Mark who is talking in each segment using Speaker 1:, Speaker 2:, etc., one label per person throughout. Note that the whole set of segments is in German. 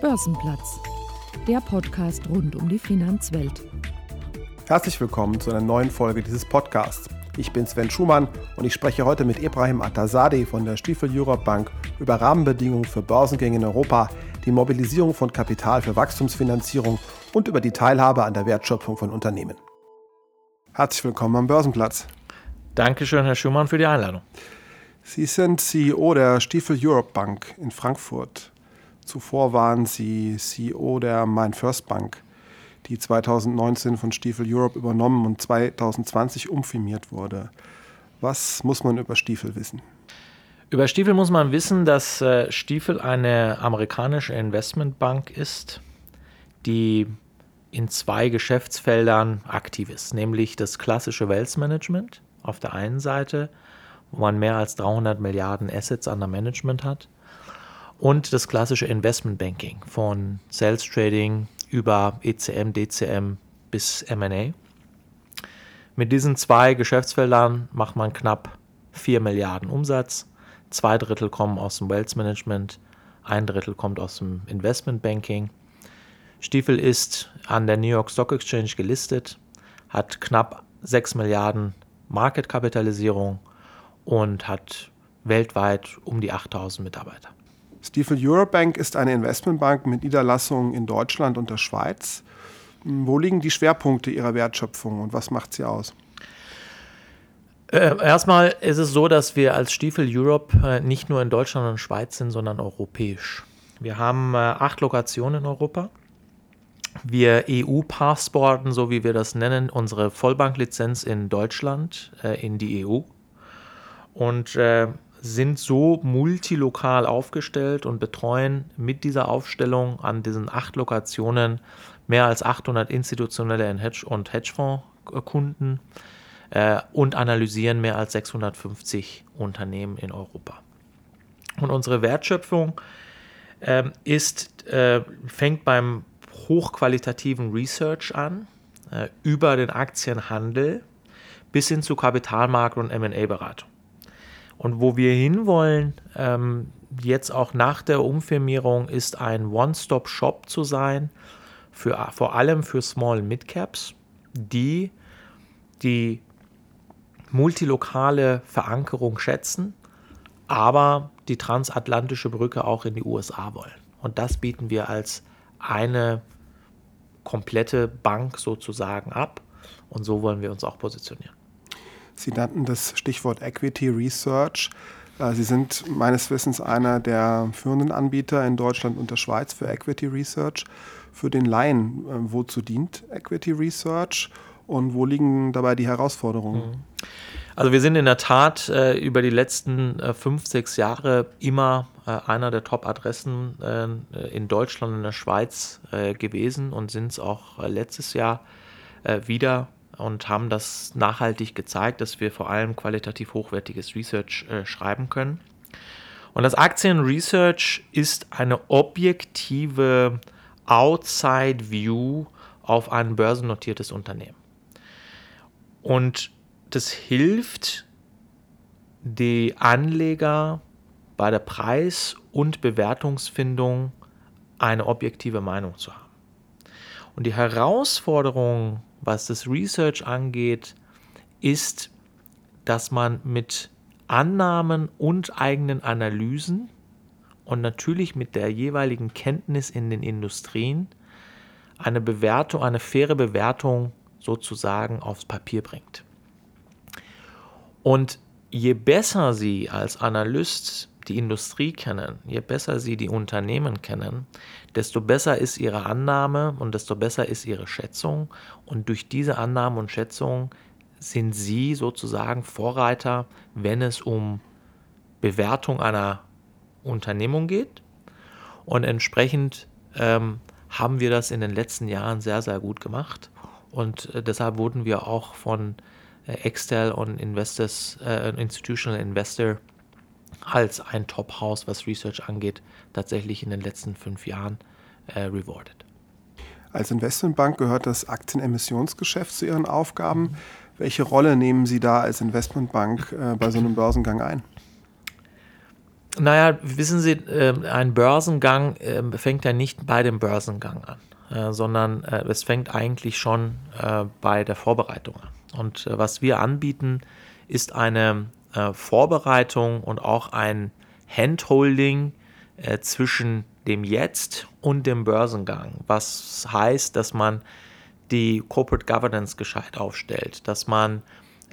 Speaker 1: Börsenplatz, der Podcast rund um die Finanzwelt.
Speaker 2: Herzlich willkommen zu einer neuen Folge dieses Podcasts. Ich bin Sven Schumann und ich spreche heute mit Ibrahim Atazadeh von der Stiefel Europe Bank über Rahmenbedingungen für Börsengänge in Europa, die Mobilisierung von Kapital für Wachstumsfinanzierung und über die Teilhabe an der Wertschöpfung von Unternehmen. Herzlich willkommen am Börsenplatz.
Speaker 3: Dankeschön, Herr Schumann, für die Einladung.
Speaker 2: Sie sind CEO der Stiefel Europe Bank in Frankfurt. Zuvor waren Sie CEO der MindFirst Bank, die 2019 von Stiefel Europe übernommen und 2020 umfirmiert wurde. Was muss man über Stiefel wissen?
Speaker 3: Über Stiefel muss man wissen, dass äh, Stiefel eine amerikanische Investmentbank ist, die in zwei Geschäftsfeldern aktiv ist, nämlich das klassische Wealth Management auf der einen Seite, wo man mehr als 300 Milliarden Assets under Management hat und das klassische Investment Banking von Sales Trading über ECM, DCM bis MA. Mit diesen zwei Geschäftsfeldern macht man knapp 4 Milliarden Umsatz. Zwei Drittel kommen aus dem Wealth Management, ein Drittel kommt aus dem Investment Banking. Stiefel ist an der New York Stock Exchange gelistet, hat knapp 6 Milliarden Marketkapitalisierung und hat weltweit um die 8000 Mitarbeiter.
Speaker 2: Stiefel Eurobank ist eine Investmentbank mit Niederlassungen in Deutschland und der Schweiz. Wo liegen die Schwerpunkte Ihrer Wertschöpfung und was macht sie aus?
Speaker 3: Äh, erstmal ist es so, dass wir als Stiefel Europe äh, nicht nur in Deutschland und Schweiz sind, sondern europäisch. Wir haben äh, acht Lokationen in Europa. Wir EU-Passporten, so wie wir das nennen, unsere Vollbanklizenz in Deutschland in die EU. Und sind so multilokal aufgestellt und betreuen mit dieser Aufstellung an diesen acht Lokationen mehr als 800 institutionelle und Hedgefondskunden äh, und analysieren mehr als 650 Unternehmen in Europa. Und unsere Wertschöpfung äh, ist, äh, fängt beim hochqualitativen Research an, äh, über den Aktienhandel bis hin zu Kapitalmarkt- und MA-Beratung. Und wo wir hinwollen, ähm, jetzt auch nach der Umfirmierung, ist ein One-Stop-Shop zu sein, für, vor allem für Small Mid-Caps, die die multilokale Verankerung schätzen, aber die transatlantische Brücke auch in die USA wollen. Und das bieten wir als eine komplette Bank sozusagen ab. Und so wollen wir uns auch positionieren.
Speaker 2: Sie nannten das Stichwort Equity Research. Äh, Sie sind meines Wissens einer der führenden Anbieter in Deutschland und der Schweiz für Equity Research. Für den Laien, äh, wozu dient Equity Research und wo liegen dabei die Herausforderungen? Mhm.
Speaker 3: Also wir sind in der Tat äh, über die letzten äh, fünf, sechs Jahre immer äh, einer der Top-Adressen äh, in Deutschland und der Schweiz gewesen und sind es auch letztes Jahr wieder und haben das nachhaltig gezeigt, dass wir vor allem qualitativ hochwertiges Research äh, schreiben können. Und das Aktien-Research ist eine objektive Outside-View auf ein börsennotiertes Unternehmen. Und das hilft die Anleger bei der Preis- und Bewertungsfindung eine objektive Meinung zu haben. Und die Herausforderung was das Research angeht, ist, dass man mit Annahmen und eigenen Analysen und natürlich mit der jeweiligen Kenntnis in den Industrien eine Bewertung, eine faire Bewertung sozusagen aufs Papier bringt. Und je besser Sie als Analyst die Industrie kennen, je besser Sie die Unternehmen kennen, desto besser ist Ihre Annahme und desto besser ist Ihre Schätzung. Und durch diese Annahmen und Schätzungen sind Sie sozusagen Vorreiter, wenn es um Bewertung einer Unternehmung geht. Und entsprechend ähm, haben wir das in den letzten Jahren sehr, sehr gut gemacht. Und äh, deshalb wurden wir auch von äh, Extel und Investors, äh, Institutional Investor als ein Top-House, was Research angeht, tatsächlich in den letzten fünf Jahren äh, rewarded.
Speaker 2: Als Investmentbank gehört das Aktienemissionsgeschäft zu Ihren Aufgaben. Welche Rolle nehmen Sie da als Investmentbank äh, bei so einem Börsengang ein?
Speaker 3: Naja, wissen Sie, äh, ein Börsengang äh, fängt ja nicht bei dem Börsengang an, äh, sondern äh, es fängt eigentlich schon äh, bei der Vorbereitung an. Und äh, was wir anbieten, ist eine Vorbereitung und auch ein Handholding zwischen dem Jetzt und dem Börsengang. Was heißt, dass man die Corporate Governance gescheit aufstellt, dass man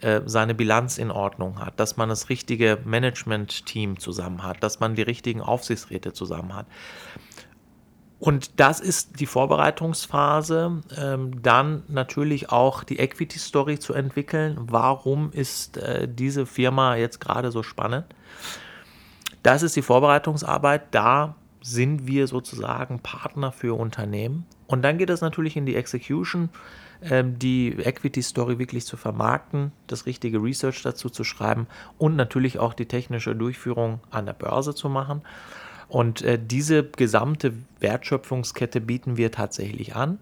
Speaker 3: äh, seine Bilanz in Ordnung hat, dass man das richtige Management-Team zusammen hat, dass man die richtigen Aufsichtsräte zusammen hat. Und das ist die Vorbereitungsphase. Ähm, dann natürlich auch die Equity-Story zu entwickeln. Warum ist äh, diese Firma jetzt gerade so spannend? Das ist die Vorbereitungsarbeit. Da sind wir sozusagen Partner für Unternehmen. Und dann geht es natürlich in die Execution. Ähm, die Equity Story wirklich zu vermarkten, das richtige Research dazu zu schreiben und natürlich auch die technische Durchführung an der Börse zu machen. Und äh, diese gesamte Wertschöpfungskette bieten wir tatsächlich an,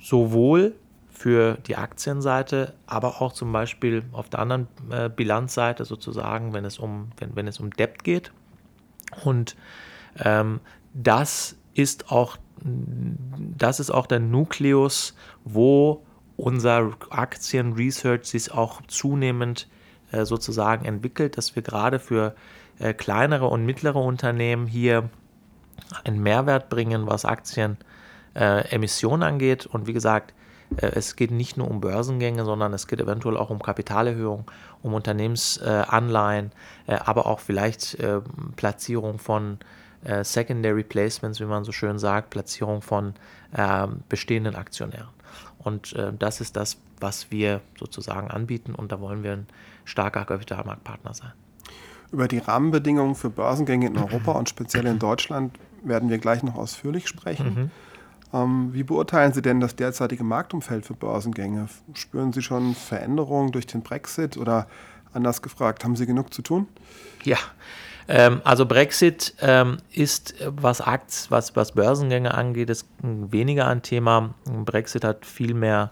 Speaker 3: sowohl für die Aktienseite, aber auch zum Beispiel auf der anderen äh, Bilanzseite sozusagen, wenn es um, wenn, wenn es um Debt geht. Und ähm, das ist auch das ist auch der Nukleus, wo unser Aktienresearch sich auch zunehmend äh, sozusagen entwickelt, dass wir gerade für äh, kleinere und mittlere Unternehmen hier einen Mehrwert bringen, was Aktienemissionen äh, angeht. Und wie gesagt, äh, es geht nicht nur um Börsengänge, sondern es geht eventuell auch um Kapitalerhöhung, um Unternehmensanleihen, äh, aber auch vielleicht äh, Platzierung von Secondary Placements, wie man so schön sagt, Platzierung von ähm, bestehenden Aktionären. Und äh, das ist das, was wir sozusagen anbieten und da wollen wir ein starker Kapitalmarktpartner sein.
Speaker 2: Über die Rahmenbedingungen für Börsengänge in Europa und speziell in Deutschland werden wir gleich noch ausführlich sprechen. Mhm. Ähm, wie beurteilen Sie denn das derzeitige Marktumfeld für Börsengänge? Spüren Sie schon Veränderungen durch den Brexit oder anders gefragt, haben Sie genug zu tun?
Speaker 3: Ja, ähm, also Brexit ähm, ist, was, Akts, was, was Börsengänge angeht, ist weniger ein Thema. Brexit hat viel mehr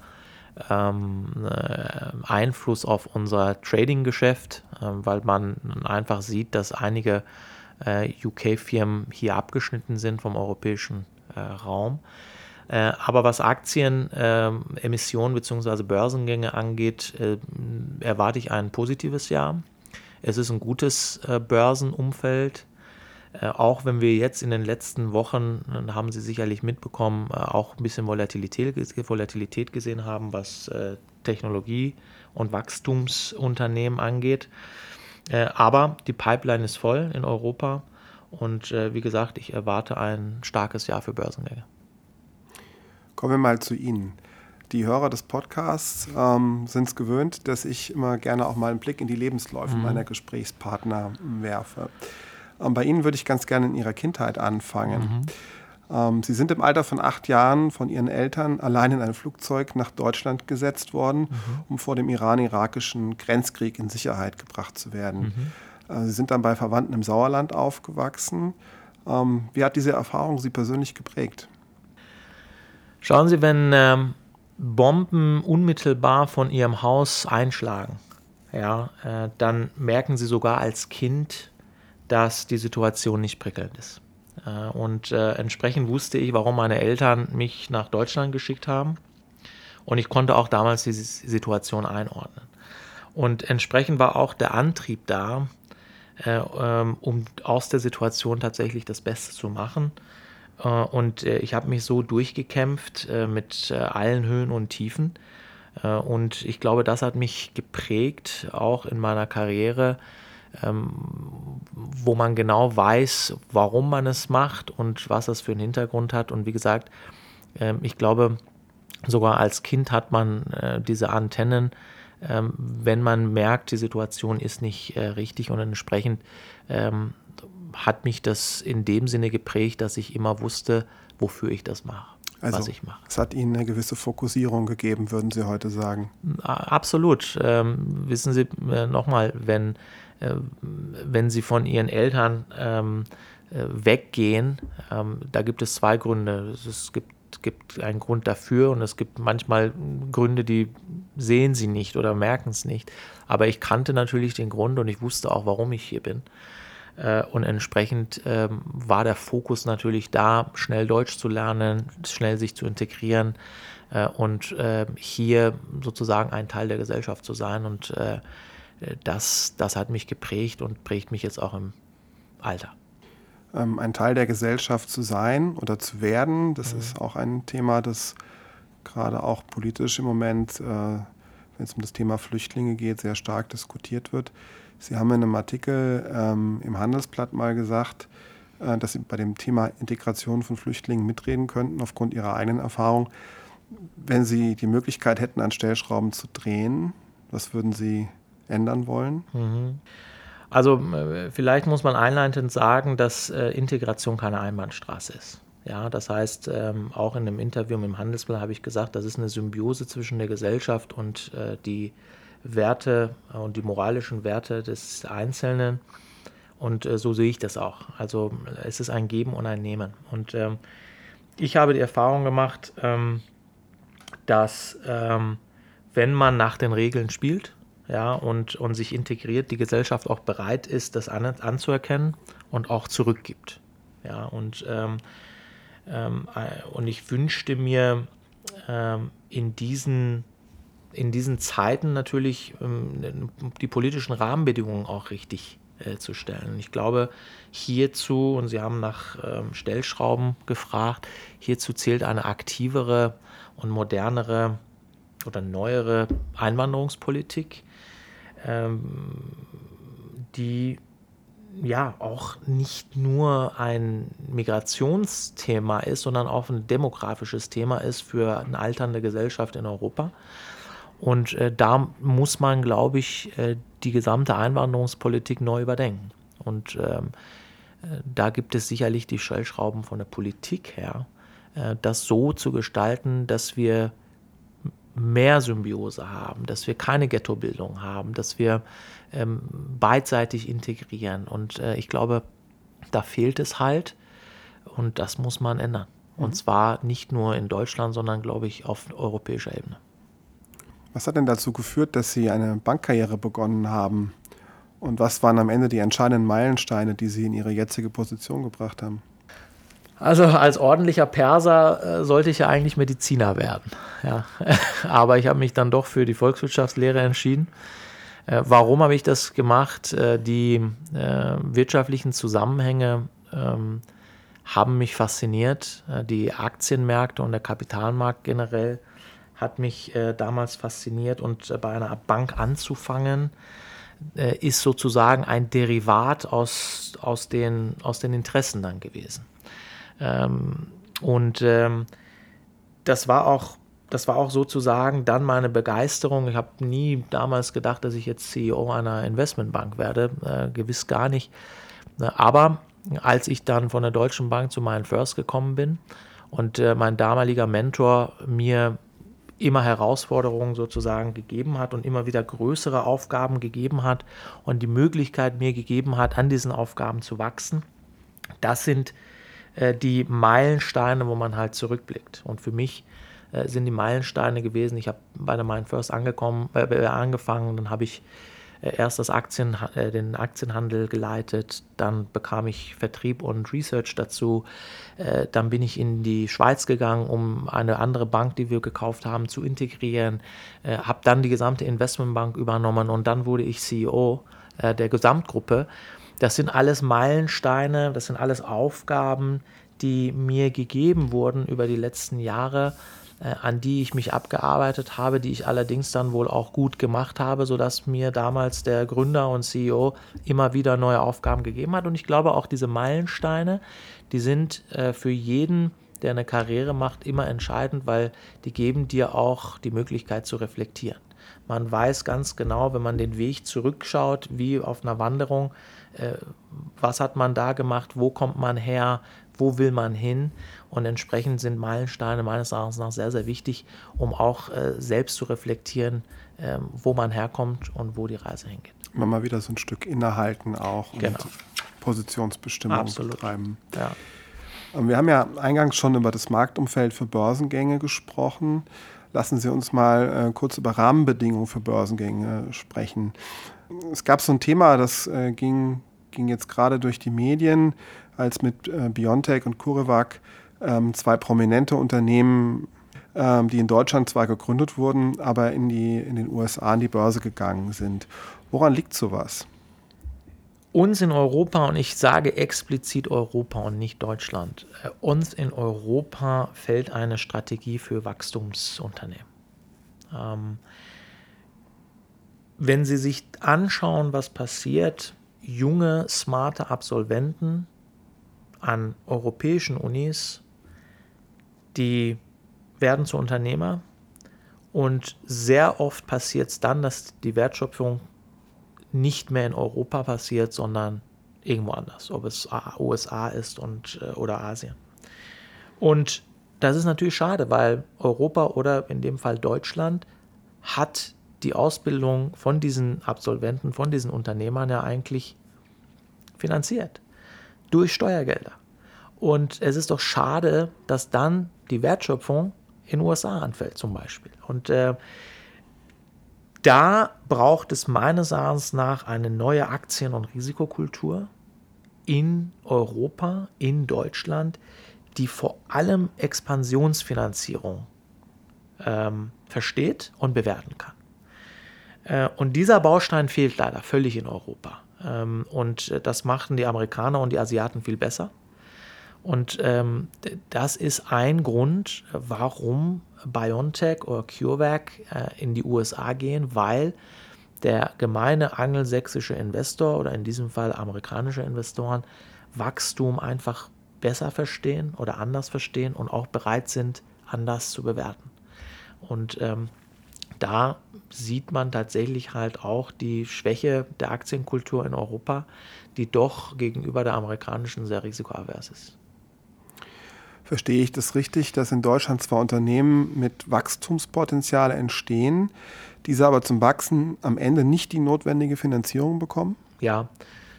Speaker 3: ähm, äh, Einfluss auf unser Trading-Geschäft, äh, weil man einfach sieht, dass einige äh, UK-Firmen hier abgeschnitten sind vom europäischen äh, Raum. Äh, aber was Aktien, äh, Emissionen bzw. Börsengänge angeht, äh, erwarte ich ein positives Jahr. Es ist ein gutes Börsenumfeld. Äh, auch wenn wir jetzt in den letzten Wochen, äh, haben Sie sicherlich mitbekommen, äh, auch ein bisschen Volatilität, Volatilität gesehen haben, was Technologie- und Wachstumsunternehmen angeht. Aber die Pipeline ist voll in Europa und wie gesagt, ich erwarte ein starkes Jahr für Börsengänge.
Speaker 2: Kommen wir mal zu Ihnen. Die Hörer des Podcasts ähm, sind es gewöhnt, dass ich immer gerne auch mal einen Blick in die Lebensläufe mhm. meiner Gesprächspartner werfe. Ähm, bei Ihnen würde ich ganz gerne in Ihrer Kindheit anfangen. Mhm. Ähm, Sie sind im Alter von acht Jahren von Ihren Eltern allein in ein Flugzeug nach Deutschland gesetzt worden, mhm. um vor dem iran-irakischen Grenzkrieg in Sicherheit gebracht zu werden. Mhm. Äh, Sie sind dann bei Verwandten im Sauerland aufgewachsen. Ähm, wie hat diese Erfahrung Sie persönlich geprägt?
Speaker 3: Schauen Sie, wenn ähm, Bomben unmittelbar von ihrem Haus einschlagen, ja, äh, dann merken sie sogar als Kind, dass die Situation nicht prickelnd ist. Äh, und äh, entsprechend wusste ich, warum meine Eltern mich nach Deutschland geschickt haben. Und ich konnte auch damals die Situation einordnen. Und entsprechend war auch der Antrieb da, äh, ähm, um aus der Situation tatsächlich das Beste zu machen und ich habe mich so durchgekämpft mit allen Höhen und Tiefen. und ich glaube, das hat mich geprägt, auch in meiner Karriere, ähm, wo man genau weiß, warum man es macht und was es für einen Hintergrund hat. Und wie gesagt, ähm, ich glaube, sogar als Kind hat man diese Antennen, ähm, wenn man merkt, die Situation ist nicht richtig und entsprechend hat mich das in dem Sinne geprägt, dass ich immer wusste, wofür ich das mache.
Speaker 2: Also, was ich mache. Es hat Ihnen eine gewisse Fokussierung gegeben, würden Sie heute sagen?
Speaker 3: Absolut. Ähm, wissen Sie äh, nochmal, wenn, äh, wenn Sie von Ihren Eltern ähm, äh, weggehen, ähm, da gibt es zwei Gründe. Es gibt, gibt einen Grund dafür und es gibt manchmal Gründe, die sehen Sie nicht oder merken es nicht. Aber ich kannte natürlich den Grund und ich wusste auch, warum ich hier bin. Äh, und entsprechend ähm, war der Fokus natürlich da, schnell Deutsch zu lernen, schnell sich zu integrieren äh, und äh, hier sozusagen ein Teil der Gesellschaft zu sein. Und das, das hat mich geprägt und prägt mich jetzt auch im Alter.
Speaker 2: Ähm, ein Teil der Gesellschaft zu sein oder zu werden, das mhm. ist auch ein Thema, das gerade auch politisch im Moment, wenn es um das Thema Flüchtlinge geht, sehr stark diskutiert wird. Sie haben in einem Artikel ähm, im Handelsblatt mal gesagt, äh, dass Sie bei dem Thema Integration von Flüchtlingen mitreden könnten, aufgrund Ihrer eigenen Erfahrung. Wenn Sie die Möglichkeit hätten, an Stellschrauben zu drehen, was würden Sie ändern wollen?
Speaker 3: Mhm. Also äh, vielleicht muss man einleitend sagen, dass äh, Integration keine Einbahnstraße ist. Ja, das heißt, ähm, auch in einem Interview im Handelsblatt habe ich gesagt, das ist eine Symbiose zwischen der Gesellschaft und äh, die Werte und die moralischen Werte des Einzelnen. Und äh, so sehe ich das auch. Also es ist ein Geben und ein Nehmen. Und ähm, ich habe die Erfahrung gemacht, ähm, dass ähm, wenn man nach den Regeln spielt ja, und, und sich integriert, die Gesellschaft auch bereit ist, das an, anzuerkennen und auch zurückgibt. Ja, und, ähm, ähm, äh, und ich wünschte mir ähm, in diesen in diesen Zeiten natürlich ähm, die politischen Rahmenbedingungen auch richtig äh, zu stellen. Ich glaube, hierzu, und Sie haben nach ähm, Stellschrauben gefragt, hierzu zählt eine aktivere und modernere oder neuere Einwanderungspolitik, die ja auch nicht nur ein Migrationsthema ist, sondern auch ein demografisches Thema ist für eine alternde Gesellschaft in Europa. Und äh, da muss man, glaube ich, äh, die gesamte Einwanderungspolitik neu überdenken. Und ähm, äh, da gibt es sicherlich die Stellschrauben von der Politik her, äh, das so zu gestalten, dass wir mehr Symbiose haben, dass wir keine Ghettobildung haben, dass wir ähm, beidseitig integrieren. Und äh, ich glaube, da fehlt es halt und das muss man ändern. Und mhm. zwar nicht nur in Deutschland, sondern, glaube ich, auf europäischer Ebene.
Speaker 2: Was hat denn dazu geführt, dass Sie eine Bankkarriere begonnen haben? Und was waren am Ende die entscheidenden Meilensteine, die Sie in Ihre jetzige Position gebracht haben?
Speaker 3: Also als ordentlicher Perser äh, sollte ich ja eigentlich Mediziner werden. Ja. Aber ich habe mich dann doch für die Volkswirtschaftslehre entschieden. Äh, warum habe ich das gemacht? Äh, die äh, wirtschaftlichen Zusammenhänge ähm, haben mich fasziniert. Äh, die Aktienmärkte und der Kapitalmarkt generell hat mich äh, damals fasziniert und bei einer Bank anzufangen, ist sozusagen ein Derivat aus, aus, den, aus den Interessen dann gewesen. Ähm, und ähm, das war auch das war auch sozusagen dann meine Begeisterung. Ich habe nie damals gedacht, dass ich jetzt CEO einer Investmentbank werde, äh, gewiss gar nicht. Aber als ich dann von der Deutschen Bank zu meinen First gekommen bin und äh, mein damaliger Mentor mir immer Herausforderungen sozusagen gegeben hat und immer wieder größere Aufgaben gegeben hat und die Möglichkeit mir gegeben hat, an diesen Aufgaben zu wachsen. Das sind äh, die Meilensteine, wo man halt zurückblickt. Und für mich äh, sind die Meilensteine gewesen, ich habe bei der Mind First angekommen, äh, angefangen, dann habe ich äh, erst das Aktien, äh, den Aktienhandel geleitet, dann bekam ich Vertrieb und Research dazu. Äh, dann bin ich in die Schweiz gegangen, um eine andere Bank, die wir gekauft haben, zu integrieren. Habe dann die gesamte Investmentbank übernommen und dann wurde ich CEO der Gesamtgruppe. Das sind alles Meilensteine, das sind alles Aufgaben, die mir gegeben wurden über die letzten Jahre äh, an die ich mich abgearbeitet habe, die ich allerdings dann wohl auch gut gemacht habe, sodass mir damals der Gründer und CEO immer wieder neue Aufgaben gegeben hat. Und ich glaube auch diese Meilensteine, die sind äh, für jeden, der eine Karriere macht, immer entscheidend, weil die geben dir auch die Möglichkeit zu reflektieren. Man weiß ganz genau, wenn man den Weg zurückschaut, wie auf einer Wanderung, was hat man da gemacht, wo kommt man her, wo will man hin. Und entsprechend sind Meilensteine meines Erachtens nach sehr, sehr wichtig, um auch äh, selbst zu reflektieren, äh, wo man herkommt und wo die Reise hingeht.
Speaker 2: Immer mal wieder so ein Stück innehalten auch
Speaker 3: genau.
Speaker 2: und Positionsbestimmung
Speaker 3: Absolut.
Speaker 2: betreiben.
Speaker 3: Ja.
Speaker 2: Ähm, wir haben ja eingangs schon über das Marktumfeld für Börsengänge gesprochen. Lassen Sie uns mal äh, kurz über Rahmenbedingungen für Börsengänge sprechen. Es gab so ein Thema, das äh, ging ging jetzt gerade durch die Medien, als mit äh, Biontech und CureVac ähm, zwei prominente Unternehmen, ähm, die in Deutschland zwar gegründet wurden, aber in, die, in den USA an die Börse gegangen sind. Woran liegt sowas?
Speaker 3: Uns in Europa, und ich sage explizit Europa und nicht Deutschland, äh, uns in Europa fällt eine Strategie für Wachstumsunternehmen. Ähm, wenn Sie sich anschauen, was passiert, junge, smarte Absolventen an europäischen Unis, die werden zu Unternehmer und sehr oft passiert es dann, dass die Wertschöpfung nicht mehr in Europa passiert, sondern irgendwo anders, ob es USA ist und, äh, oder Asien. Und das ist natürlich schade, weil Europa oder in dem Fall Deutschland hat die Ausbildung von diesen Absolventen, von diesen Unternehmern ja eigentlich finanziert durch Steuergelder. Und es ist doch schade, dass dann die Wertschöpfung in den USA anfällt zum Beispiel. Und äh, da braucht es meines Erachtens nach eine neue Aktien- und Risikokultur in Europa, in Deutschland, die vor allem Expansionsfinanzierung ähm, versteht und bewerten kann. Äh, und dieser Baustein fehlt leider völlig in Europa. Ähm, und äh, das machten die Amerikaner und die Asiaten viel besser. Und ähm, das ist ein Grund, warum BioNTech oder CureVac äh, in die USA gehen, weil der gemeine angelsächsische Investor oder in diesem Fall amerikanische Investoren Wachstum einfach besser verstehen oder anders verstehen und auch bereit sind, anders zu bewerten. Und ähm, da sieht man tatsächlich halt auch die Schwäche der Aktienkultur in Europa, die doch gegenüber der amerikanischen sehr risikoavers ist.
Speaker 2: Verstehe ich das richtig, dass in Deutschland zwar Unternehmen mit Wachstumspotenzial entstehen, diese aber zum Wachsen am Ende nicht die notwendige Finanzierung bekommen?
Speaker 3: Ja,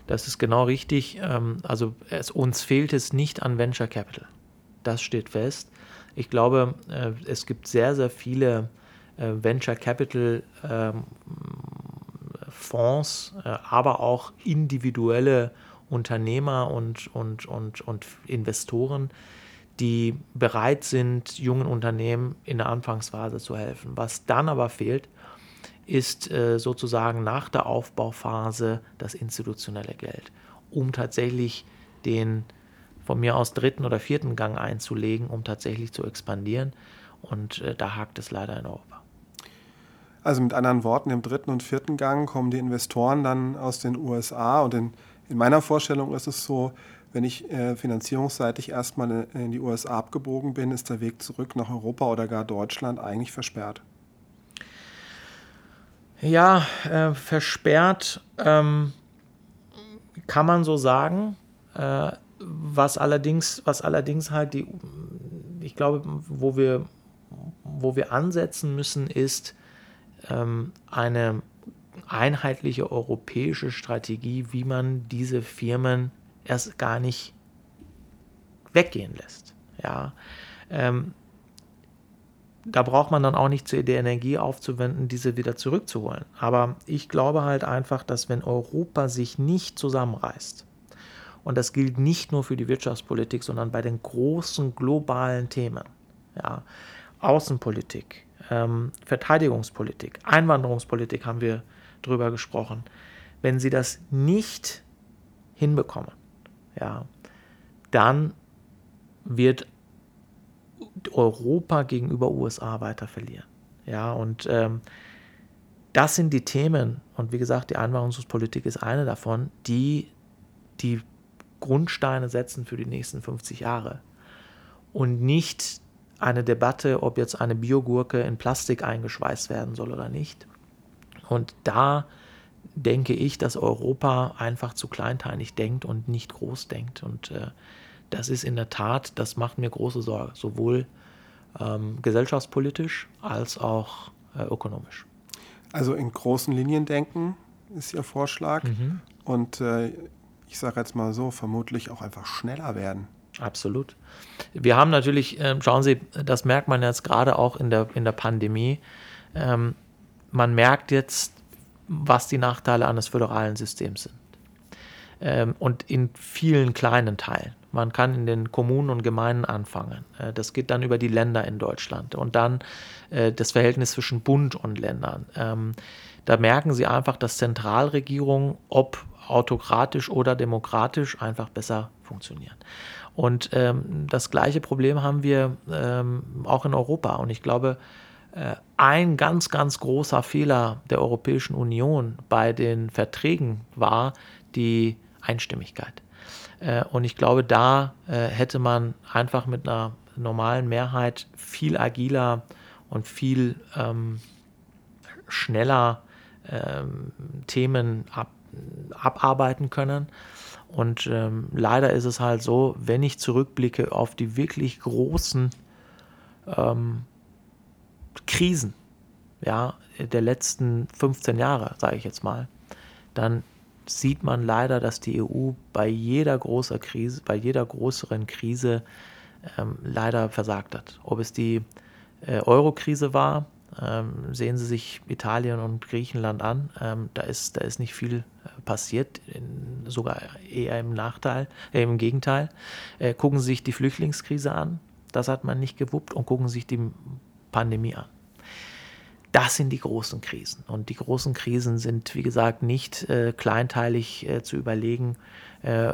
Speaker 3: das ist genau richtig. Ähm, also es, uns fehlt es nicht an Venture Capital. Das steht fest. Ich glaube, äh, es gibt sehr, sehr viele Venture Capital ähm, Fonds, äh, aber auch individuelle Unternehmer und, und, und, und Investoren, die bereit sind, jungen Unternehmen in der Anfangsphase zu helfen. Was dann aber fehlt, ist äh, sozusagen nach der Aufbauphase das institutionelle Geld, um tatsächlich den von mir aus dritten oder vierten Gang einzulegen, um tatsächlich zu expandieren. Und äh, da hakt es leider in Europa.
Speaker 2: Also mit anderen Worten, im dritten und vierten Gang kommen die Investoren dann aus den USA und in, in meiner Vorstellung ist es so, wenn ich äh, finanzierungsseitig erstmal in die USA abgebogen bin, ist der Weg zurück nach Europa oder gar Deutschland eigentlich versperrt.
Speaker 3: Ja, äh, versperrt ähm, kann man so sagen. Äh, was allerdings, was allerdings halt die, ich glaube, wo wir, wo wir ansetzen müssen, ist, eine einheitliche europäische Strategie, wie man diese Firmen erst gar nicht weggehen lässt. Ja, ähm, da braucht man dann auch nicht die Energie aufzuwenden, diese wieder zurückzuholen. Aber ich glaube halt einfach, dass wenn Europa sich nicht zusammenreißt, und das gilt nicht nur für die Wirtschaftspolitik, sondern bei den großen globalen Themen, ja, Außenpolitik, ähm, Verteidigungspolitik, Einwanderungspolitik haben wir drüber gesprochen. Wenn sie das nicht hinbekommen, ja, dann wird Europa gegenüber USA weiter verlieren. Ja, und ähm, das sind die Themen, und wie gesagt, die Einwanderungspolitik ist eine davon, die die Grundsteine setzen für die nächsten 50 Jahre. Und nicht eine Debatte, ob jetzt eine Biogurke in Plastik eingeschweißt werden soll oder nicht. Und da denke ich, dass Europa einfach zu kleinteilig denkt und nicht groß denkt. Und äh, das ist in der Tat, das macht mir große Sorge, sowohl ähm, gesellschaftspolitisch als auch äh, ökonomisch.
Speaker 2: Also in großen Linien denken ist Ihr Vorschlag. Mhm. Und äh, ich sage jetzt mal so, vermutlich auch einfach schneller werden.
Speaker 3: Absolut. Wir haben natürlich, äh, schauen Sie, das merkt man jetzt gerade auch in der, in der Pandemie. Ähm, man merkt jetzt, was die Nachteile eines föderalen Systems sind. ähm, und in vielen kleinen Teilen. Man kann in den Kommunen und Gemeinden anfangen. Äh, das geht dann über die Länder in Deutschland und dann äh, das Verhältnis zwischen Bund und Ländern. Ähm, da merken Sie einfach, dass Zentralregierungen, ob autokratisch oder demokratisch, einfach besser funktionieren. Und ähm, das gleiche Problem haben wir ähm, auch in Europa. Und ich glaube, äh, ein ganz, ganz großer Fehler der Europäischen Union bei den Verträgen war die Einstimmigkeit. Äh, und ich glaube, da äh, hätte man einfach mit einer normalen Mehrheit viel agiler und viel ähm, schneller ähm, Themen ab, abarbeiten können. Und ähm, leider ist es halt so, wenn ich zurückblicke auf die wirklich großen ähm, Krisen ja, der letzten 15 Jahre, sage ich jetzt mal, dann sieht man leider, dass die EU bei jeder großer Krise, bei jeder größeren Krise ähm, leider versagt hat. Ob es die äh, Euro-Krise war, ähm, sehen Sie sich Italien und Griechenland an. Ähm, da, ist, da ist nicht viel äh, passiert, in, sogar eher im Nachteil, äh, im Gegenteil. Äh, gucken Sie sich die Flüchtlingskrise an, das hat man nicht gewuppt, und gucken Sie sich die Pandemie an. Das sind die großen Krisen. Und die großen Krisen sind, wie gesagt, nicht äh, kleinteilig äh, zu überlegen, äh,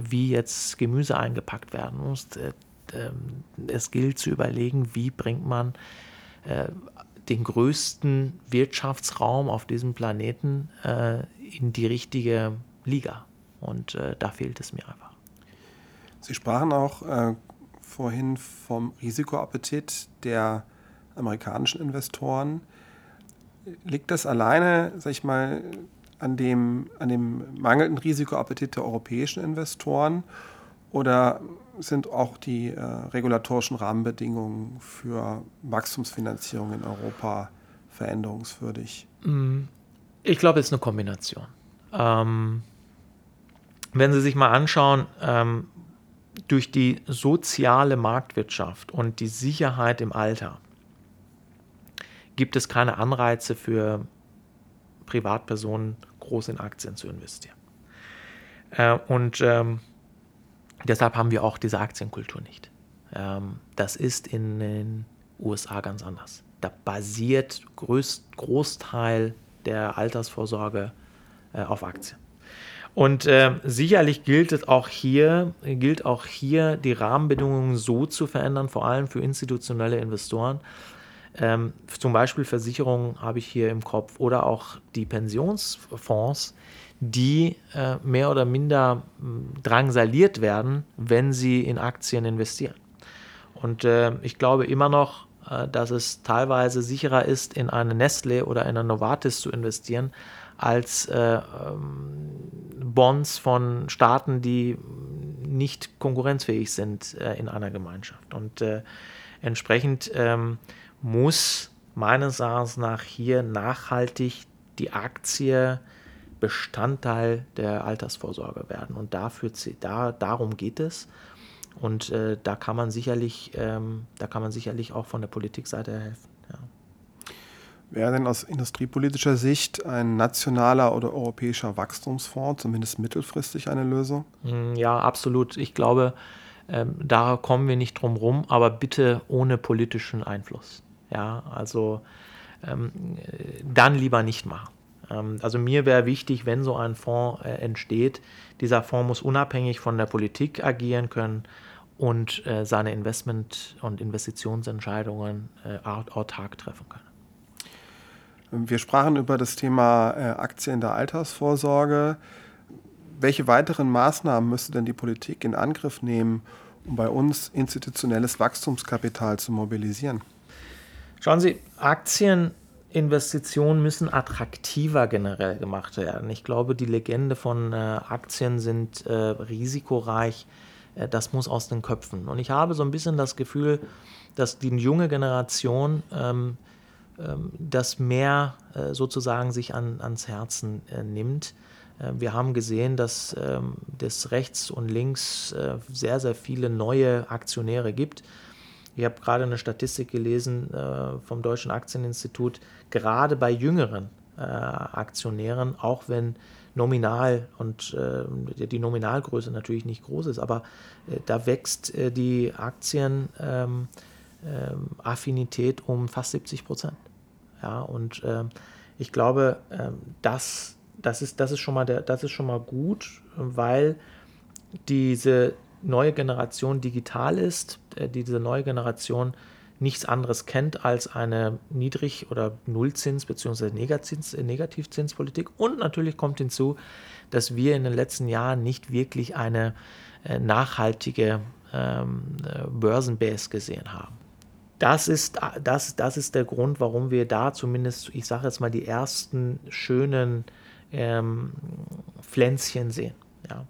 Speaker 3: wie jetzt Gemüse eingepackt werden muss. Äh, ähm, es gilt zu überlegen, wie bringt man äh, den größten Wirtschaftsraum auf diesem Planeten äh, in die richtige Liga. Und da fehlt es mir einfach.
Speaker 2: Sie sprachen auch vorhin vom Risikoappetit der amerikanischen Investoren. Liegt das alleine, sag ich mal, an dem, an dem mangelnden Risikoappetit der europäischen Investoren oder sind auch die äh, regulatorischen Rahmenbedingungen für Wachstumsfinanzierung in Europa veränderungswürdig?
Speaker 3: Mm, ich glaube, es ist eine Kombination. Ähm, wenn Sie sich mal anschauen, ähm, durch die soziale Marktwirtschaft und die Sicherheit im Alter gibt es keine Anreize für Privatpersonen, groß in Aktien zu investieren. Äh, und ähm, deshalb haben wir auch diese Aktienkultur nicht. Ähm, das ist in den USA ganz anders. Da basiert größt, Großteil der Altersvorsorge äh, auf Aktien. Und äh, sicherlich gilt es auch hier, gilt auch hier, die Rahmenbedingungen so zu verändern, vor allem für institutionelle Investoren, ähm, zum Beispiel Versicherungen habe ich hier im Kopf oder auch die Pensionsfonds, die äh, mehr oder minder äh, drangsaliert werden, wenn sie in Aktien investieren. Und äh, ich glaube immer noch, äh, dass es teilweise sicherer ist, in eine Nestle oder in eine Novartis zu investieren, als äh, ähm, Bonds von Staaten, die nicht konkurrenzfähig sind äh, in einer Gemeinschaft. Und entsprechend ähm, muss meines Erachtens nach hier nachhaltig die Aktie Bestandteil der Altersvorsorge werden. Und dafür, da, darum geht es. Und äh, da kann man sicherlich, ähm, da kann man sicherlich auch von der Politikseite helfen. Ja.
Speaker 2: Wäre denn aus industriepolitischer Sicht ein nationaler oder europäischer Wachstumsfonds zumindest mittelfristig eine Lösung?
Speaker 3: Hm, ja, absolut. Ich glaube, ähm, da kommen wir nicht drum rum, aber bitte ohne politischen Einfluss. Ja, also ähm, dann lieber nicht machen. Ähm, also mir wäre wichtig, wenn so ein Fonds äh, entsteht, dieser Fonds muss unabhängig von der Politik agieren können und äh, seine Investment- und Investitionsentscheidungen äh, autark treffen können.
Speaker 2: Wir sprachen über das Thema Aktien der Altersvorsorge. Welche weiteren Maßnahmen müsste denn die Politik in Angriff nehmen, um bei uns institutionelles Wachstumskapital zu mobilisieren?
Speaker 3: Schauen Sie, Aktieninvestitionen müssen attraktiver generell gemacht werden. Ich glaube, die Legende von äh, Aktien sind äh, risikoreich. Äh, das muss aus den Köpfen. Und ich habe so ein bisschen das Gefühl, dass die junge Generation ähm, ähm, das mehr äh, sozusagen sich an, ans Herzen äh, nimmt. Äh, wir haben gesehen, dass ähm, es rechts und links sehr, sehr viele neue Aktionäre gibt. Ich habe gerade eine Statistik gelesen äh, vom Deutschen Aktieninstitut, gerade bei jüngeren äh, Aktionären, auch wenn nominal und äh, die Nominalgröße natürlich nicht groß ist, aber äh, da wächst äh, die Aktienaffinität ähm, ähm, um fast 70 Prozent. Ja, und ähm, ich glaube, das, das, ist, das, ist schon mal der, das ist schon mal gut, weil diese neue Generation digital ist, äh, diese neue Generation nichts anderes kennt als eine Niedrig- oder Nullzins- bzw. Negativzins, äh, Negativzinspolitik. Und natürlich kommt hinzu, dass wir in den letzten Jahren nicht wirklich eine äh, nachhaltige ähm, äh, Börsenbase gesehen haben. Das ist, das, das ist der Grund, warum wir da zumindest, ich sage jetzt mal, die ersten schönen ähm, Pflänzchen sehen. Ja.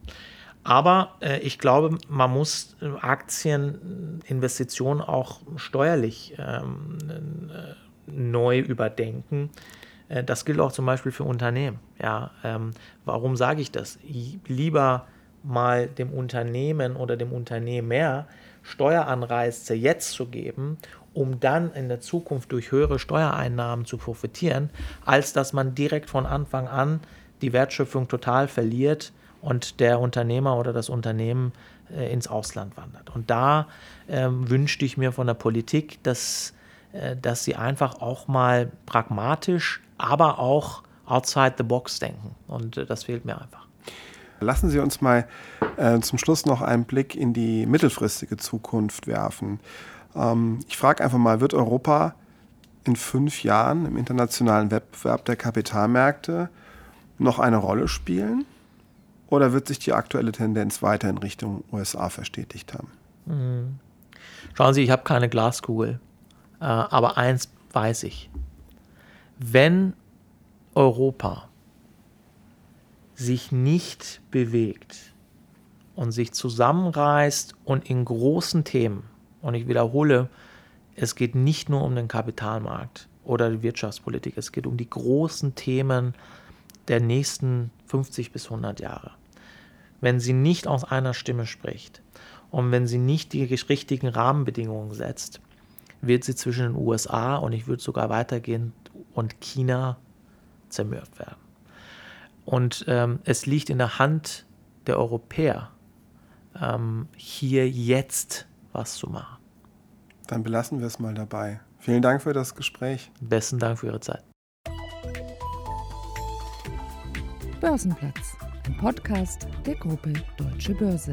Speaker 3: Aber äh, ich glaube, man muss äh, Aktieninvestitionen auch steuerlich ähm, äh, neu überdenken. Äh, das gilt auch zum Beispiel für Unternehmen. Ja, ähm, warum sage ich das? Lieber mal dem Unternehmen oder dem Unternehmer Steueranreize jetzt zu geben, um dann in der Zukunft durch höhere Steuereinnahmen zu profitieren, als dass man direkt von Anfang an die Wertschöpfung total verliert und der Unternehmer oder das Unternehmen äh, ins Ausland wandert. Und da ähm, wünschte ich mir von der Politik, dass, äh, dass sie einfach auch mal pragmatisch, aber auch outside the box denken. Und äh, das fehlt mir einfach.
Speaker 2: Lassen Sie uns mal äh, zum Schluss noch einen Blick in die mittelfristige Zukunft werfen. Ähm, ich frage einfach mal, wird Europa in fünf Jahren im internationalen Wettbewerb der Kapitalmärkte noch eine Rolle spielen? Oder wird sich die aktuelle Tendenz weiter in Richtung USA verstetigt haben?
Speaker 3: Mhm. Schauen Sie, ich habe keine Glaskugel. Äh, aber eins weiß ich. Wenn Europa sich nicht bewegt und sich zusammenreißt und in großen Themen, und ich wiederhole, es geht nicht nur um den Kapitalmarkt oder die Wirtschaftspolitik, es geht um die großen Themen der nächsten 50 bis 100 Jahre wenn sie nicht aus einer Stimme spricht und wenn sie nicht die richtigen Rahmenbedingungen setzt, wird sie zwischen den USA und ich würde sogar weitergehen und China zermürbt werden. Und ähm, es liegt in der Hand der Europäer, ähm, hier jetzt was zu machen.
Speaker 2: Dann belassen wir es mal dabei. Vielen Dank für das Gespräch.
Speaker 3: Besten Dank für Ihre Zeit.
Speaker 1: Börsenplatz ein Podcast der Gruppe Deutsche Börse.